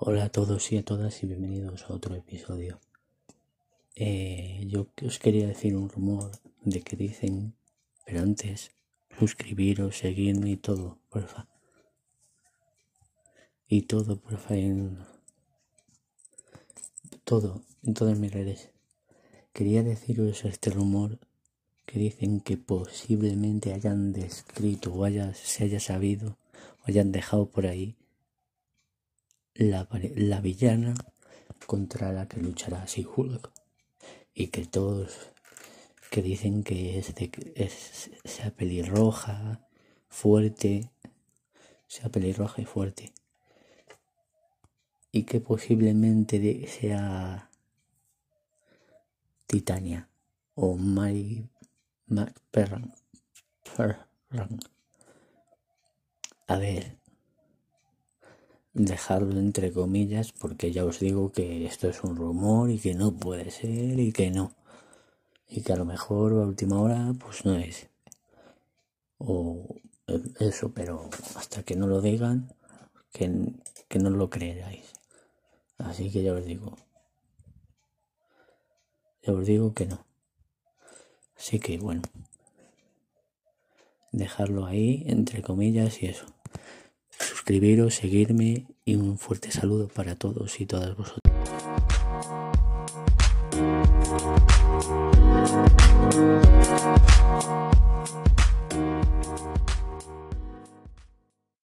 Hola a todos y a todas y bienvenidos a otro episodio. Eh, yo os quería decir un rumor de que dicen, pero antes, suscribiros, seguirme y todo, porfa. Y todo, porfa, en todo, en todas mis redes. Quería deciros este rumor que dicen que posiblemente hayan descrito o haya, se haya sabido o hayan dejado por ahí la, la villana contra la que luchará She-Hulk y que todos que dicen que es, de, es sea pelirroja, fuerte, sea pelirroja y fuerte y que posiblemente sea Titania o Mary Perran. A ver, dejarlo entre comillas porque ya os digo que esto es un rumor y que no puede ser y que no. Y que a lo mejor a última hora pues no es. O eso, pero hasta que no lo digan, que, que no lo creáis. Así que ya os digo. Ya os digo que no. Así que bueno. Dejarlo ahí entre comillas y eso suscribiros, seguirme y un fuerte saludo para todos y todas vosotros.